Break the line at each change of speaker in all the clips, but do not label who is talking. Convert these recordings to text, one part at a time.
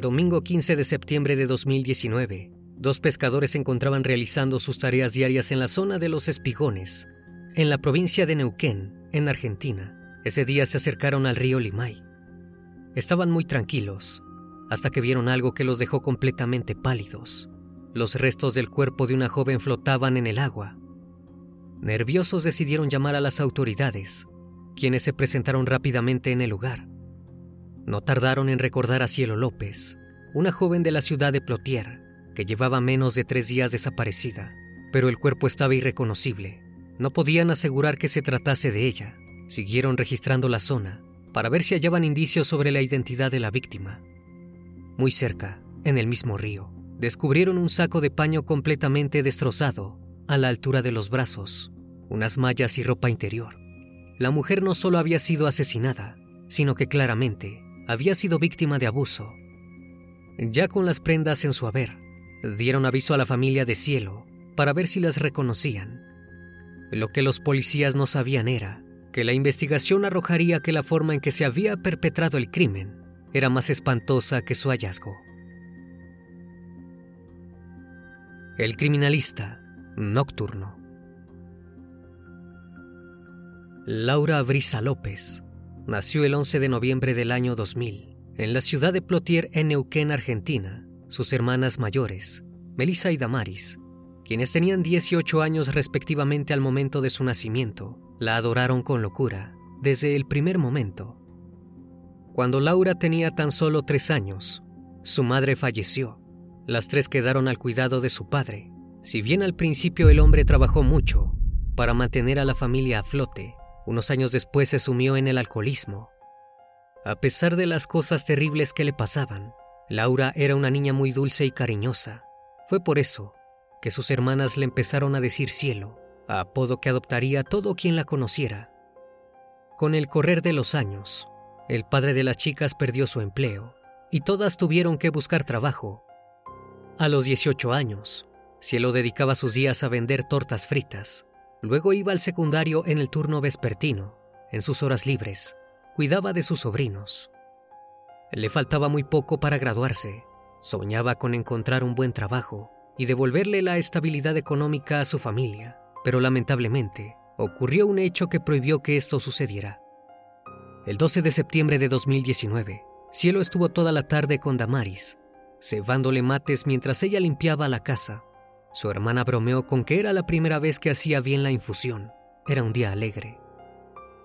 El domingo 15 de septiembre de 2019, dos pescadores se encontraban realizando sus tareas diarias en la zona de los Espigones, en la provincia de Neuquén, en Argentina. Ese día se acercaron al río Limay. Estaban muy tranquilos, hasta que vieron algo que los dejó completamente pálidos. Los restos del cuerpo de una joven flotaban en el agua. Nerviosos decidieron llamar a las autoridades, quienes se presentaron rápidamente en el lugar. No tardaron en recordar a Cielo López, una joven de la ciudad de Plotier, que llevaba menos de tres días desaparecida, pero el cuerpo estaba irreconocible. No podían asegurar que se tratase de ella. Siguieron registrando la zona para ver si hallaban indicios sobre la identidad de la víctima. Muy cerca, en el mismo río, descubrieron un saco de paño completamente destrozado, a la altura de los brazos, unas mallas y ropa interior. La mujer no solo había sido asesinada, sino que claramente había sido víctima de abuso. Ya con las prendas en su haber, dieron aviso a la familia de Cielo para ver si las reconocían. Lo que los policías no sabían era que la investigación arrojaría que la forma en que se había perpetrado el crimen era más espantosa que su hallazgo. El criminalista nocturno. Laura Brisa López nació el 11 de noviembre del año 2000 en la ciudad de Plotier, en Neuquén, Argentina. Sus hermanas mayores, Melissa y Damaris, quienes tenían 18 años respectivamente al momento de su nacimiento, la adoraron con locura desde el primer momento. Cuando Laura tenía tan solo tres años, su madre falleció. Las tres quedaron al cuidado de su padre. Si bien al principio el hombre trabajó mucho para mantener a la familia a flote, unos años después se sumió en el alcoholismo. A pesar de las cosas terribles que le pasaban, Laura era una niña muy dulce y cariñosa. Fue por eso que sus hermanas le empezaron a decir cielo, a apodo que adoptaría todo quien la conociera. Con el correr de los años, el padre de las chicas perdió su empleo y todas tuvieron que buscar trabajo. A los 18 años, Cielo dedicaba sus días a vender tortas fritas Luego iba al secundario en el turno vespertino. En sus horas libres, cuidaba de sus sobrinos. Le faltaba muy poco para graduarse. Soñaba con encontrar un buen trabajo y devolverle la estabilidad económica a su familia. Pero lamentablemente, ocurrió un hecho que prohibió que esto sucediera. El 12 de septiembre de 2019, Cielo estuvo toda la tarde con Damaris, cebándole mates mientras ella limpiaba la casa. Su hermana bromeó con que era la primera vez que hacía bien la infusión. Era un día alegre.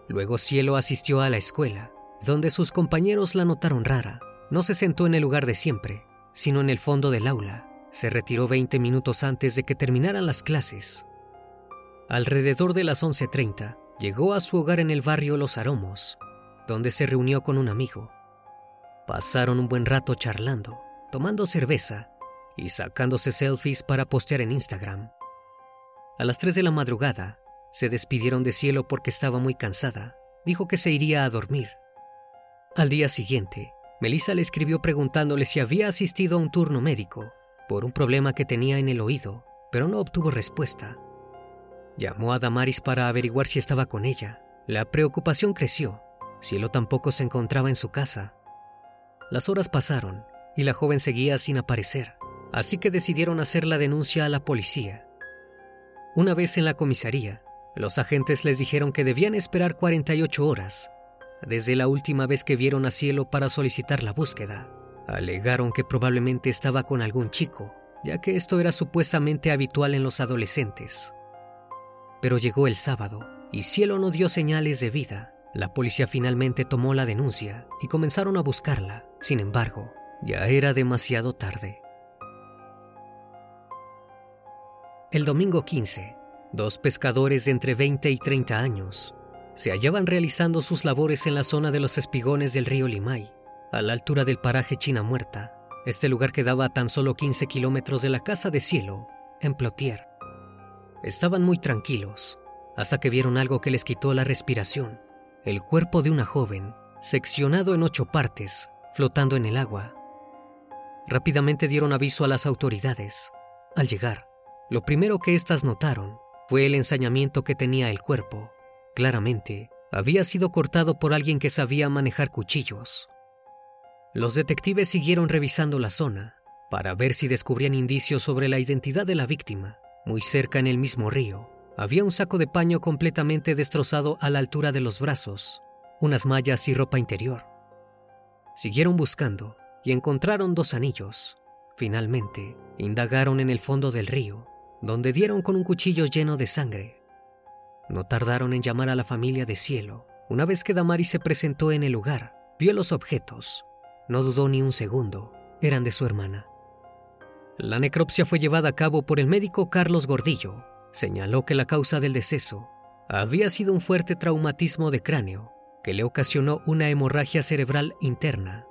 Luego Cielo asistió a la escuela, donde sus compañeros la notaron rara. No se sentó en el lugar de siempre, sino en el fondo del aula. Se retiró 20 minutos antes de que terminaran las clases. Alrededor de las 11.30, llegó a su hogar en el barrio Los Aromos, donde se reunió con un amigo. Pasaron un buen rato charlando, tomando cerveza y sacándose selfies para postear en Instagram. A las 3 de la madrugada, se despidieron de cielo porque estaba muy cansada. Dijo que se iría a dormir. Al día siguiente, Melissa le escribió preguntándole si había asistido a un turno médico por un problema que tenía en el oído, pero no obtuvo respuesta. Llamó a Damaris para averiguar si estaba con ella. La preocupación creció. Cielo tampoco se encontraba en su casa. Las horas pasaron y la joven seguía sin aparecer, así que decidieron hacer la denuncia a la policía. Una vez en la comisaría, los agentes les dijeron que debían esperar 48 horas desde la última vez que vieron a Cielo para solicitar la búsqueda. Alegaron que probablemente estaba con algún chico, ya que esto era supuestamente habitual en los adolescentes. Pero llegó el sábado y Cielo no dio señales de vida. La policía finalmente tomó la denuncia y comenzaron a buscarla. Sin embargo, ya era demasiado tarde. El domingo 15, Dos pescadores de entre 20 y 30 años se hallaban realizando sus labores en la zona de los espigones del río Limay, a la altura del paraje China Muerta. Este lugar quedaba a tan solo 15 kilómetros de la casa de cielo, en Plotier. Estaban muy tranquilos, hasta que vieron algo que les quitó la respiración. El cuerpo de una joven, seccionado en ocho partes, flotando en el agua. Rápidamente dieron aviso a las autoridades. Al llegar, lo primero que éstas notaron fue el ensañamiento que tenía el cuerpo. Claramente, había sido cortado por alguien que sabía manejar cuchillos. Los detectives siguieron revisando la zona para ver si descubrían indicios sobre la identidad de la víctima. Muy cerca en el mismo río, había un saco de paño completamente destrozado a la altura de los brazos, unas mallas y ropa interior. Siguieron buscando y encontraron dos anillos. Finalmente, indagaron en el fondo del río donde dieron con un cuchillo lleno de sangre. No tardaron en llamar a la familia de Cielo. Una vez que Damaris se presentó en el lugar, vio los objetos. No dudó ni un segundo, eran de su hermana. La necropsia fue llevada a cabo por el médico Carlos Gordillo. Señaló que la causa del deceso había sido un fuerte traumatismo de cráneo que le ocasionó una hemorragia cerebral interna.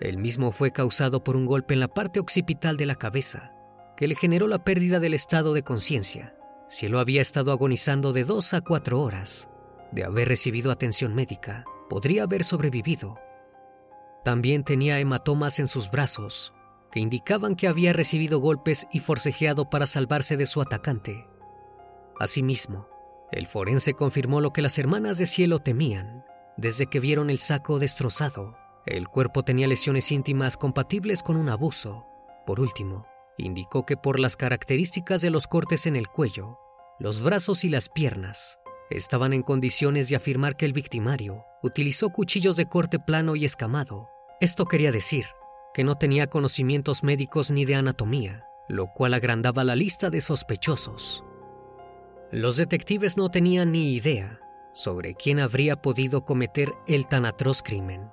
El mismo fue causado por un golpe en la parte occipital de la cabeza que le generó la pérdida del estado de conciencia. Cielo había estado agonizando de dos a cuatro horas. De haber recibido atención médica, podría haber sobrevivido. También tenía hematomas en sus brazos, que indicaban que había recibido golpes y forcejeado para salvarse de su atacante. Asimismo, el forense confirmó lo que las hermanas de Cielo temían desde que vieron el saco destrozado. El cuerpo tenía lesiones íntimas compatibles con un abuso. Por último, indicó que por las características de los cortes en el cuello, los brazos y las piernas, estaban en condiciones de afirmar que el victimario utilizó cuchillos de corte plano y escamado. Esto quería decir que no tenía conocimientos médicos ni de anatomía, lo cual agrandaba la lista de sospechosos. Los detectives no tenían ni idea sobre quién habría podido cometer el tan atroz crimen.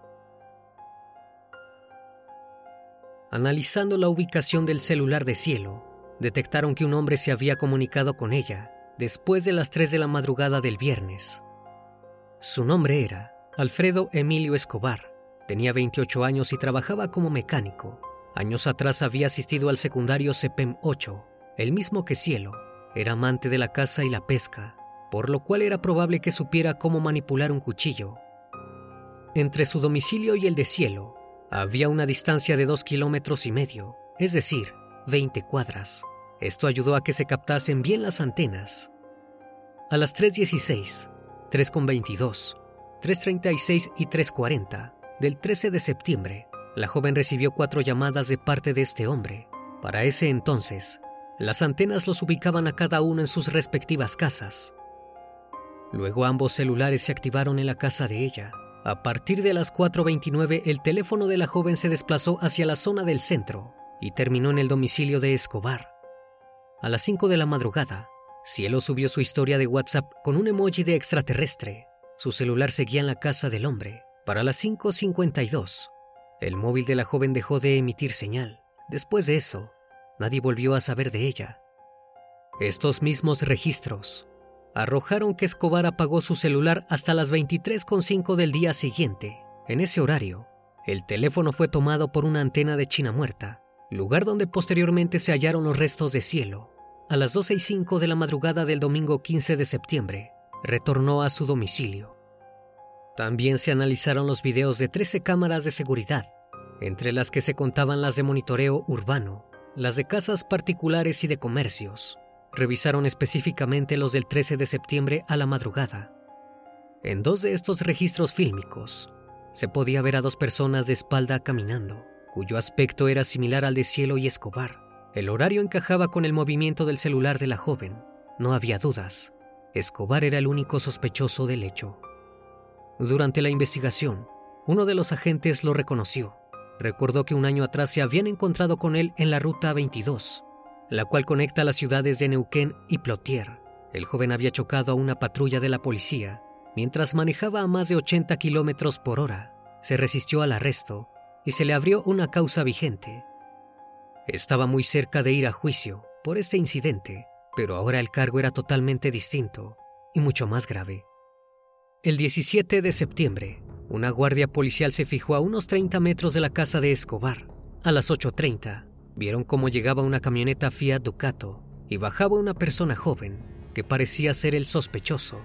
Analizando la ubicación del celular de Cielo, detectaron que un hombre se había comunicado con ella después de las 3 de la madrugada del viernes. Su nombre era Alfredo Emilio Escobar. Tenía 28 años y trabajaba como mecánico. Años atrás había asistido al secundario CEPEM 8, el mismo que Cielo. Era amante de la caza y la pesca, por lo cual era probable que supiera cómo manipular un cuchillo. Entre su domicilio y el de Cielo había una distancia de dos kilómetros y medio, es decir, 20 cuadras. Esto ayudó a que se captasen bien las antenas. A las 3.16, 3.22, 3.36 y 3.40 del 13 de septiembre, la joven recibió cuatro llamadas de parte de este hombre. Para ese entonces, las antenas los ubicaban a cada uno en sus respectivas casas. Luego ambos celulares se activaron en la casa de ella. A partir de las 4.29, el teléfono de la joven se desplazó hacia la zona del centro y terminó en el domicilio de Escobar. A las 5 de la madrugada, Cielo subió su historia de WhatsApp con un emoji de extraterrestre. Su celular seguía en la casa del hombre. Para las 5.52, el móvil de la joven dejó de emitir señal. Después de eso, nadie volvió a saber de ella. Estos mismos registros arrojaron que Escobar apagó su celular hasta las 23.5 del día siguiente. En ese horario, el teléfono fue tomado por una antena de China muerta, lugar donde posteriormente se hallaron los restos de cielo. A las 12 y 5 de la madrugada del domingo 15 de septiembre, retornó a su domicilio. También se analizaron los videos de 13 cámaras de seguridad, entre las que se contaban las de monitoreo urbano, las de casas particulares y de comercios. Revisaron específicamente los del 13 de septiembre a la madrugada. En dos de estos registros fílmicos, se podía ver a dos personas de espalda caminando, cuyo aspecto era similar al de Cielo y Escobar. El horario encajaba con el movimiento del celular de la joven. No había dudas. Escobar era el único sospechoso del hecho. Durante la investigación, uno de los agentes lo reconoció. Recordó que un año atrás se habían encontrado con él en la Ruta 22, la cual conecta las ciudades de Neuquén y Plotier. El joven había chocado a una patrulla de la policía mientras manejaba a más de 80 kilómetros por hora. Se resistió al arresto y se le abrió una causa vigente. Estaba muy cerca de ir a juicio por este incidente, pero ahora el cargo era totalmente distinto y mucho más grave. El 17 de septiembre, una guardia policial se fijó a unos 30 metros de la casa de Escobar. A las 8.30, vieron cómo llegaba una camioneta Fiat Ducato y bajaba una persona joven que parecía ser el sospechoso.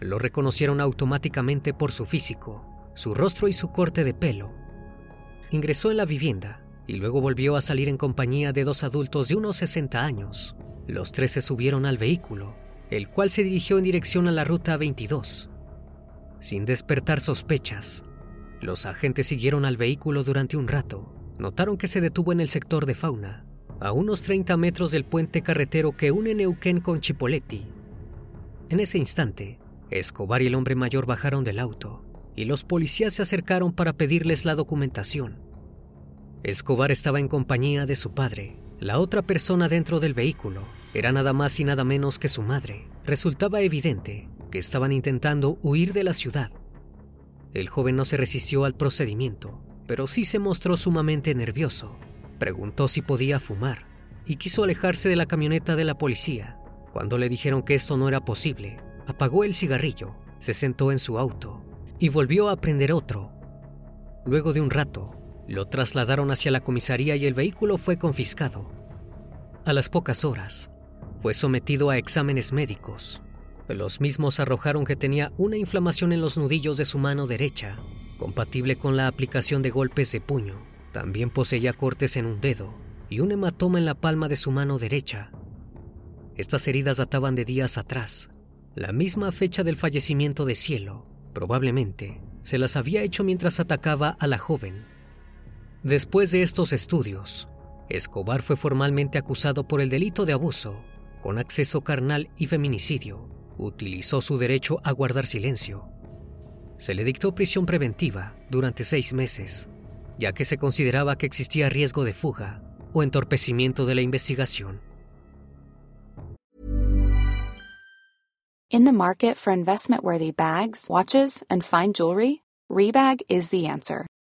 Lo reconocieron automáticamente por su físico, su rostro y su corte de pelo. Ingresó en la vivienda y luego volvió a salir en compañía de dos adultos de unos 60 años. Los tres se subieron al vehículo, el cual se dirigió en dirección a la ruta 22. Sin despertar sospechas, los agentes siguieron al vehículo durante un rato. Notaron que se detuvo en el sector de fauna, a unos 30 metros del puente carretero que une Neuquén con Chipoletti. En ese instante, Escobar y el hombre mayor bajaron del auto y los policías se acercaron para pedirles la documentación. Escobar estaba en compañía de su padre. La otra persona dentro del vehículo era nada más y nada menos que su madre. Resultaba evidente que estaban intentando huir de la ciudad. El joven no se resistió al procedimiento, pero sí se mostró sumamente nervioso. Preguntó si podía fumar y quiso alejarse de la camioneta de la policía. Cuando le dijeron que esto no era posible, apagó el cigarrillo, se sentó en su auto y volvió a prender otro. Luego de un rato, lo trasladaron hacia la comisaría y el vehículo fue confiscado. A las pocas horas, fue sometido a exámenes médicos. Los mismos arrojaron que tenía una inflamación en los nudillos de su mano derecha, compatible con la aplicación de golpes de puño. También poseía cortes en un dedo y un hematoma en la palma de su mano derecha. Estas heridas databan de días atrás, la misma fecha del fallecimiento de Cielo. Probablemente se las había hecho mientras atacaba a la joven Después de estos estudios, Escobar fue formalmente acusado por el delito de abuso, con acceso carnal y feminicidio. Utilizó su derecho a guardar silencio. Se le dictó prisión preventiva durante seis meses, ya que se consideraba que existía riesgo de fuga o entorpecimiento de la investigación.
In the market for investment-worthy bags, watches, and fine jewelry, Rebag is the answer.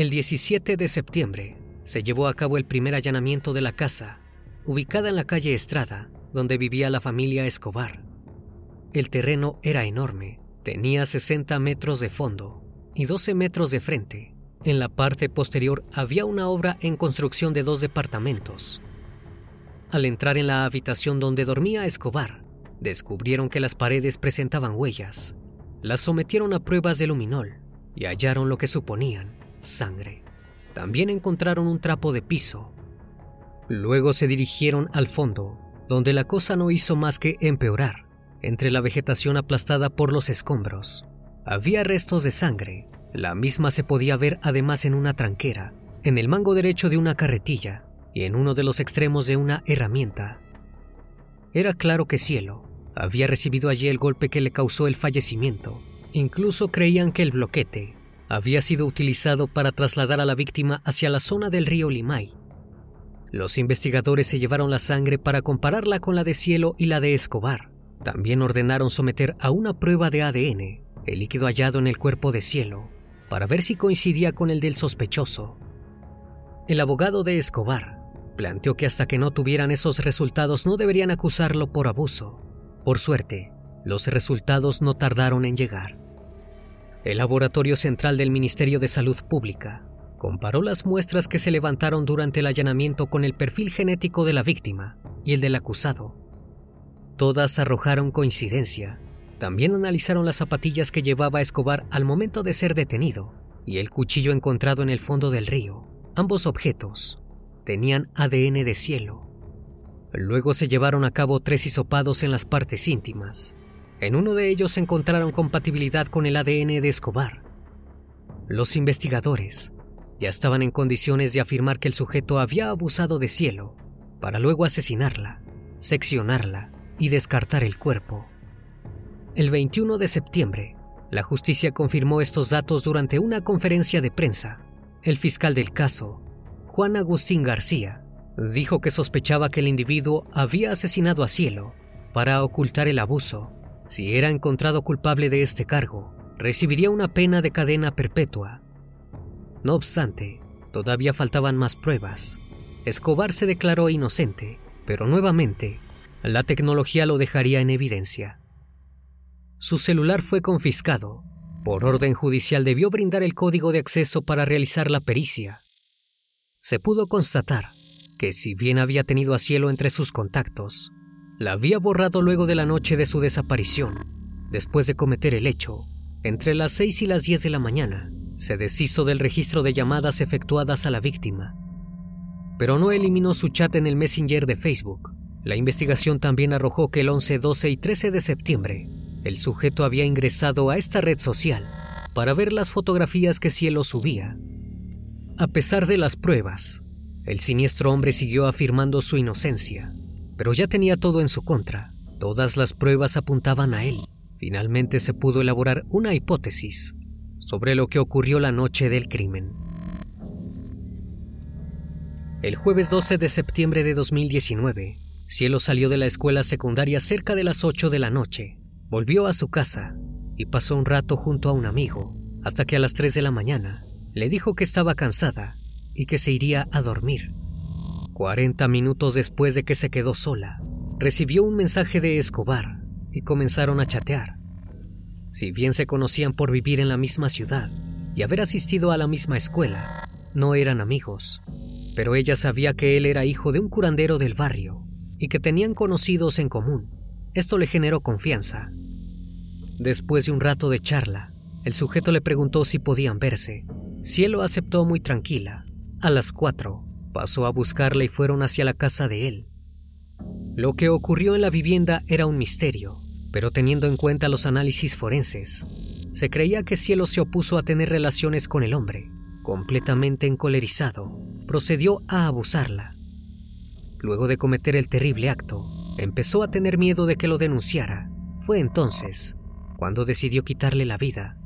El 17 de septiembre se llevó a cabo el primer allanamiento de la casa, ubicada en la calle Estrada, donde vivía la familia Escobar. El terreno era enorme, tenía 60 metros de fondo y 12 metros de frente. En la parte posterior había una obra en construcción de dos departamentos. Al entrar en la habitación donde dormía Escobar, descubrieron que las paredes presentaban huellas. Las sometieron a pruebas de luminol y hallaron lo que suponían sangre. También encontraron un trapo de piso. Luego se dirigieron al fondo, donde la cosa no hizo más que empeorar. Entre la vegetación aplastada por los escombros, había restos de sangre. La misma se podía ver además en una tranquera, en el mango derecho de una carretilla y en uno de los extremos de una herramienta. Era claro que Cielo había recibido allí el golpe que le causó el fallecimiento. Incluso creían que el bloquete había sido utilizado para trasladar a la víctima hacia la zona del río Limay. Los investigadores se llevaron la sangre para compararla con la de Cielo y la de Escobar. También ordenaron someter a una prueba de ADN el líquido hallado en el cuerpo de Cielo para ver si coincidía con el del sospechoso. El abogado de Escobar planteó que hasta que no tuvieran esos resultados no deberían acusarlo por abuso. Por suerte, los resultados no tardaron en llegar. El Laboratorio Central del Ministerio de Salud Pública comparó las muestras que se levantaron durante el allanamiento con el perfil genético de la víctima y el del acusado. Todas arrojaron coincidencia. También analizaron las zapatillas que llevaba Escobar al momento de ser detenido y el cuchillo encontrado en el fondo del río. Ambos objetos tenían ADN de cielo. Luego se llevaron a cabo tres hisopados en las partes íntimas. En uno de ellos encontraron compatibilidad con el ADN de Escobar. Los investigadores ya estaban en condiciones de afirmar que el sujeto había abusado de cielo para luego asesinarla, seccionarla y descartar el cuerpo. El 21 de septiembre, la justicia confirmó estos datos durante una conferencia de prensa. El fiscal del caso, Juan Agustín García, dijo que sospechaba que el individuo había asesinado a Cielo para ocultar el abuso. Si era encontrado culpable de este cargo, recibiría una pena de cadena perpetua. No obstante, todavía faltaban más pruebas. Escobar se declaró inocente, pero nuevamente, la tecnología lo dejaría en evidencia. Su celular fue confiscado. Por orden judicial debió brindar el código de acceso para realizar la pericia se pudo constatar que si bien había tenido a Cielo entre sus contactos, la había borrado luego de la noche de su desaparición. Después de cometer el hecho, entre las 6 y las 10 de la mañana, se deshizo del registro de llamadas efectuadas a la víctima. Pero no eliminó su chat en el Messenger de Facebook. La investigación también arrojó que el 11, 12 y 13 de septiembre, el sujeto había ingresado a esta red social para ver las fotografías que Cielo subía a pesar de las pruebas, el siniestro hombre siguió afirmando su inocencia, pero ya tenía todo en su contra. Todas las pruebas apuntaban a él. Finalmente se pudo elaborar una hipótesis sobre lo que ocurrió la noche del crimen. El jueves 12 de septiembre de 2019, Cielo salió de la escuela secundaria cerca de las 8 de la noche, volvió a su casa y pasó un rato junto a un amigo, hasta que a las 3 de la mañana le dijo que estaba cansada y que se iría a dormir. 40 minutos después de que se quedó sola, recibió un mensaje de Escobar y comenzaron a chatear. Si bien se conocían por vivir en la misma ciudad y haber asistido a la misma escuela, no eran amigos, pero ella sabía que él era hijo de un curandero del barrio y que tenían conocidos en común. Esto le generó confianza. Después de un rato de charla, el sujeto le preguntó si podían verse Cielo aceptó muy tranquila. A las cuatro, pasó a buscarla y fueron hacia la casa de él. Lo que ocurrió en la vivienda era un misterio, pero teniendo en cuenta los análisis forenses, se creía que Cielo se opuso a tener relaciones con el hombre. Completamente encolerizado, procedió a abusarla. Luego de cometer el terrible acto, empezó a tener miedo de que lo denunciara. Fue entonces cuando decidió quitarle la vida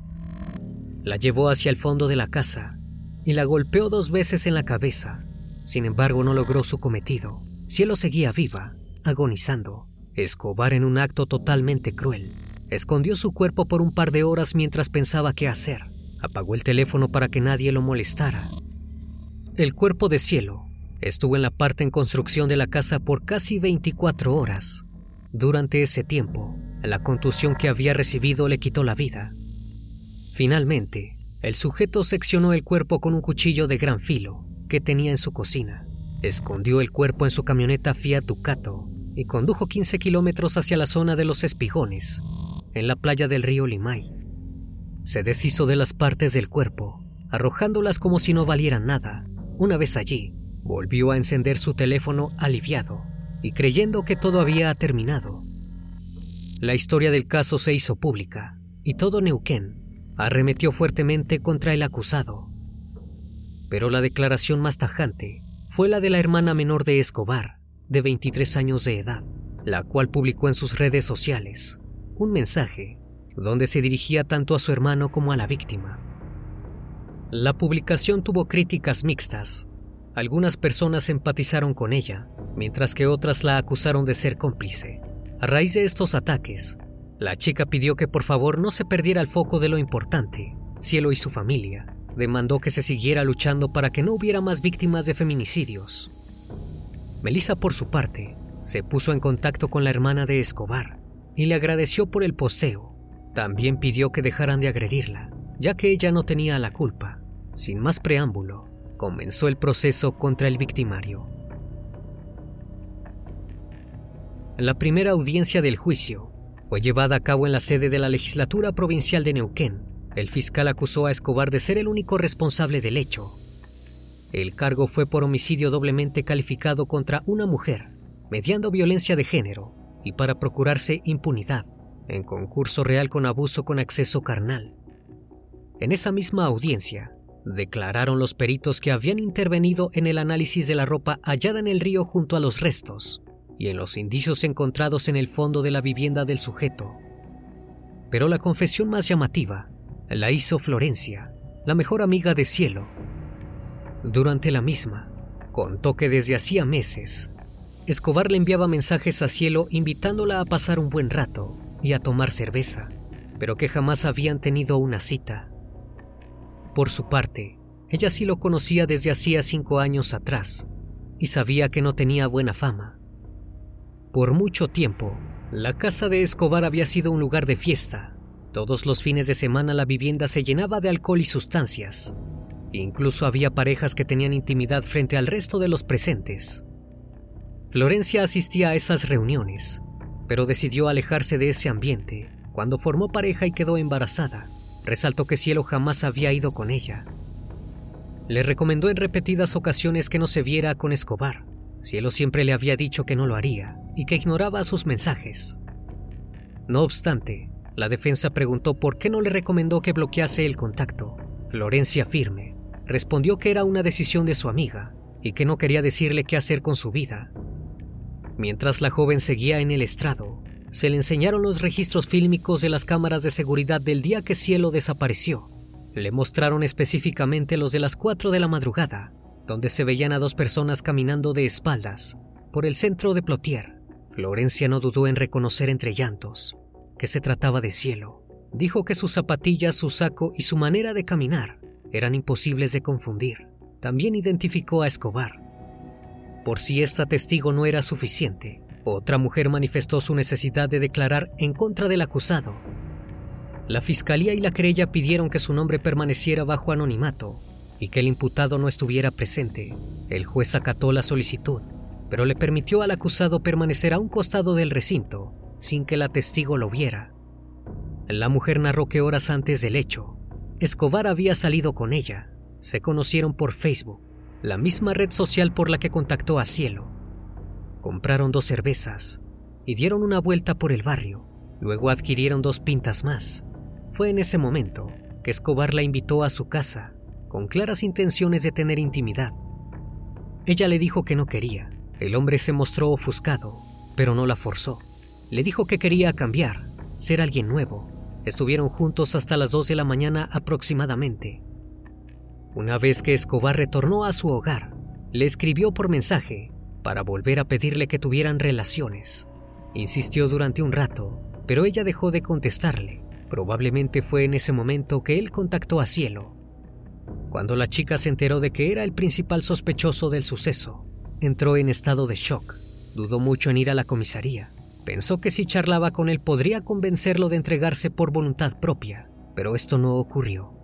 la llevó hacia el fondo de la casa y la golpeó dos veces en la cabeza. Sin embargo, no logró su cometido. Cielo seguía viva, agonizando. Escobar, en un acto totalmente cruel, escondió su cuerpo por un par de horas mientras pensaba qué hacer. apagó el teléfono para que nadie lo molestara. El cuerpo de cielo estuvo en la parte en construcción de la casa por casi 24 horas. Durante ese tiempo, la contusión que había recibido le quitó la vida. Finalmente, el sujeto seccionó el cuerpo con un cuchillo de gran filo que tenía en su cocina. Escondió el cuerpo en su camioneta Fiat Ducato y condujo 15 kilómetros hacia la zona de los espigones, en la playa del río Limay. Se deshizo de las partes del cuerpo, arrojándolas como si no valieran nada. Una vez allí, volvió a encender su teléfono aliviado y creyendo que todo había terminado. La historia del caso se hizo pública y todo Neuquén arremetió fuertemente contra el acusado. Pero la declaración más tajante fue la de la hermana menor de Escobar, de 23 años de edad, la cual publicó en sus redes sociales un mensaje donde se dirigía tanto a su hermano como a la víctima. La publicación tuvo críticas mixtas. Algunas personas empatizaron con ella, mientras que otras la acusaron de ser cómplice. A raíz de estos ataques, la chica pidió que por favor no se perdiera el foco de lo importante. Cielo y su familia demandó que se siguiera luchando para que no hubiera más víctimas de feminicidios. Melissa, por su parte, se puso en contacto con la hermana de Escobar y le agradeció por el posteo. También pidió que dejaran de agredirla, ya que ella no tenía la culpa. Sin más preámbulo, comenzó el proceso contra el victimario. La primera audiencia del juicio fue llevada a cabo en la sede de la legislatura provincial de Neuquén. El fiscal acusó a Escobar de ser el único responsable del hecho. El cargo fue por homicidio doblemente calificado contra una mujer, mediando violencia de género y para procurarse impunidad, en concurso real con abuso con acceso carnal. En esa misma audiencia, declararon los peritos que habían intervenido en el análisis de la ropa hallada en el río junto a los restos y en los indicios encontrados en el fondo de la vivienda del sujeto. Pero la confesión más llamativa la hizo Florencia, la mejor amiga de Cielo. Durante la misma, contó que desde hacía meses, Escobar le enviaba mensajes a Cielo invitándola a pasar un buen rato y a tomar cerveza, pero que jamás habían tenido una cita. Por su parte, ella sí lo conocía desde hacía cinco años atrás y sabía que no tenía buena fama. Por mucho tiempo, la casa de Escobar había sido un lugar de fiesta. Todos los fines de semana la vivienda se llenaba de alcohol y sustancias. Incluso había parejas que tenían intimidad frente al resto de los presentes. Florencia asistía a esas reuniones, pero decidió alejarse de ese ambiente cuando formó pareja y quedó embarazada. Resaltó que Cielo jamás había ido con ella. Le recomendó en repetidas ocasiones que no se viera con Escobar, Cielo siempre le había dicho que no lo haría y que ignoraba sus mensajes. No obstante, la defensa preguntó por qué no le recomendó que bloquease el contacto. Florencia firme respondió que era una decisión de su amiga y que no quería decirle qué hacer con su vida. Mientras la joven seguía en el estrado, se le enseñaron los registros fílmicos de las cámaras de seguridad del día que Cielo desapareció. Le mostraron específicamente los de las 4 de la madrugada, donde se veían a dos personas caminando de espaldas por el centro de Plotier. Florencia no dudó en reconocer entre llantos que se trataba de cielo. Dijo que sus zapatillas, su saco y su manera de caminar eran imposibles de confundir. También identificó a Escobar. Por si esta testigo no era suficiente, otra mujer manifestó su necesidad de declarar en contra del acusado. La fiscalía y la querella pidieron que su nombre permaneciera bajo anonimato y que el imputado no estuviera presente. El juez acató la solicitud, pero le permitió al acusado permanecer a un costado del recinto sin que la testigo lo viera. La mujer narró que horas antes del hecho, Escobar había salido con ella. Se conocieron por Facebook, la misma red social por la que contactó a Cielo. Compraron dos cervezas y dieron una vuelta por el barrio. Luego adquirieron dos pintas más. Fue en ese momento que Escobar la invitó a su casa con claras intenciones de tener intimidad. Ella le dijo que no quería. El hombre se mostró ofuscado, pero no la forzó. Le dijo que quería cambiar, ser alguien nuevo. Estuvieron juntos hasta las 2 de la mañana aproximadamente. Una vez que Escobar retornó a su hogar, le escribió por mensaje para volver a pedirle que tuvieran relaciones. Insistió durante un rato, pero ella dejó de contestarle Probablemente fue en ese momento que él contactó a Cielo. Cuando la chica se enteró de que era el principal sospechoso del suceso, entró en estado de shock. Dudó mucho en ir a la comisaría. Pensó que si charlaba con él podría convencerlo de entregarse por voluntad propia, pero esto no ocurrió.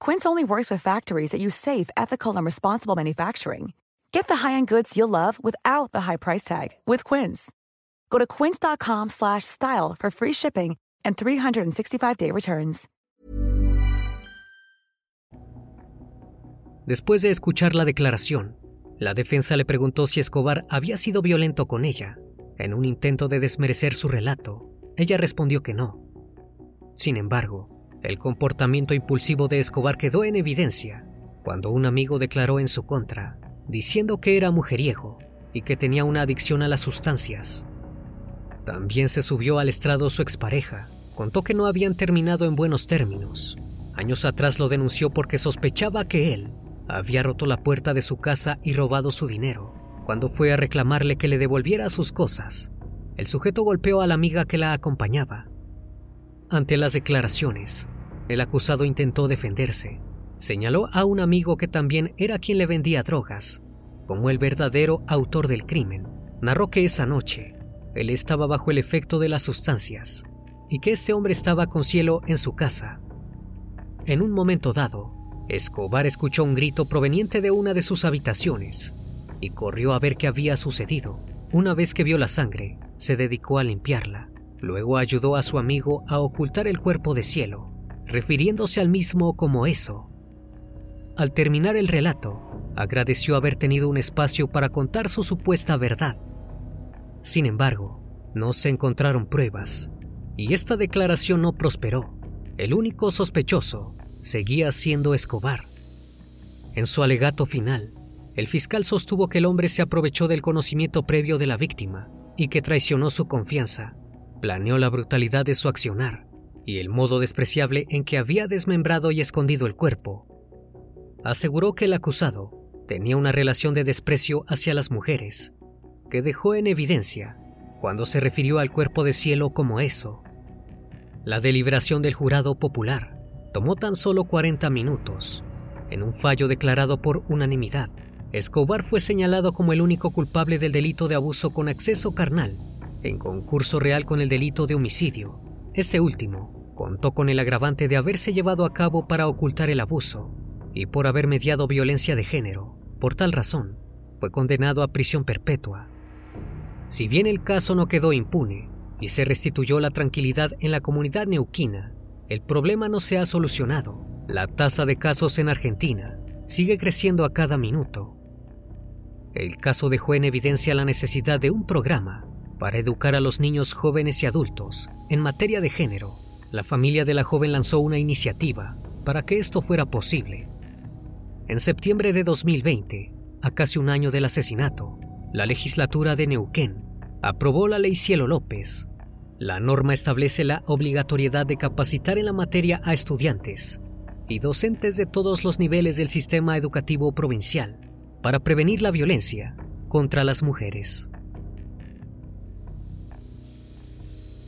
Quince only works with factories that use safe, ethical, and responsible manufacturing. Get the high-end goods you'll love without the high price tag with Quince. Go to quince.com/style for free shipping and 365-day returns.
Después de escuchar la declaración, la defensa le preguntó si Escobar había sido violento con ella. En un intento de desmerecer su relato, ella respondió que no. Sin embargo, el comportamiento impulsivo de Escobar quedó en evidencia cuando un amigo declaró en su contra, diciendo que era mujeriego y que tenía una adicción a las sustancias. También se subió al estrado su expareja, contó que no habían terminado en buenos términos. Años atrás lo denunció porque sospechaba que él había roto la puerta de su casa y robado su dinero. Cuando fue a reclamarle que le devolviera sus cosas, el sujeto golpeó a la amiga que la acompañaba. Ante las declaraciones, el acusado intentó defenderse. Señaló a un amigo que también era quien le vendía drogas, como el verdadero autor del crimen. Narró que esa noche él estaba bajo el efecto de las sustancias y que este hombre estaba con cielo en su casa. En un momento dado, Escobar escuchó un grito proveniente de una de sus habitaciones y corrió a ver qué había sucedido. Una vez que vio la sangre, se dedicó a limpiarla. Luego ayudó a su amigo a ocultar el cuerpo de cielo refiriéndose al mismo como eso. Al terminar el relato, agradeció haber tenido un espacio para contar su supuesta verdad. Sin embargo, no se encontraron pruebas, y esta declaración no prosperó. El único sospechoso seguía siendo Escobar. En su alegato final, el fiscal sostuvo que el hombre se aprovechó del conocimiento previo de la víctima y que traicionó su confianza, planeó la brutalidad de su accionar y el modo despreciable en que había desmembrado y escondido el cuerpo. Aseguró que el acusado tenía una relación de desprecio hacia las mujeres, que dejó en evidencia cuando se refirió al cuerpo de cielo como eso. La deliberación del jurado popular tomó tan solo 40 minutos. En un fallo declarado por unanimidad, Escobar fue señalado como el único culpable del delito de abuso con acceso carnal, en concurso real con el delito de homicidio, ese último contó con el agravante de haberse llevado a cabo para ocultar el abuso y por haber mediado violencia de género. Por tal razón, fue condenado a prisión perpetua. Si bien el caso no quedó impune y se restituyó la tranquilidad en la comunidad neuquina, el problema no se ha solucionado. La tasa de casos en Argentina sigue creciendo a cada minuto. El caso dejó en evidencia la necesidad de un programa para educar a los niños jóvenes y adultos en materia de género. La familia de la joven lanzó una iniciativa para que esto fuera posible. En septiembre de 2020, a casi un año del asesinato, la legislatura de Neuquén aprobó la ley Cielo López. La norma establece la obligatoriedad de capacitar en la materia a estudiantes y docentes de todos los niveles del sistema educativo provincial para prevenir la violencia contra las mujeres.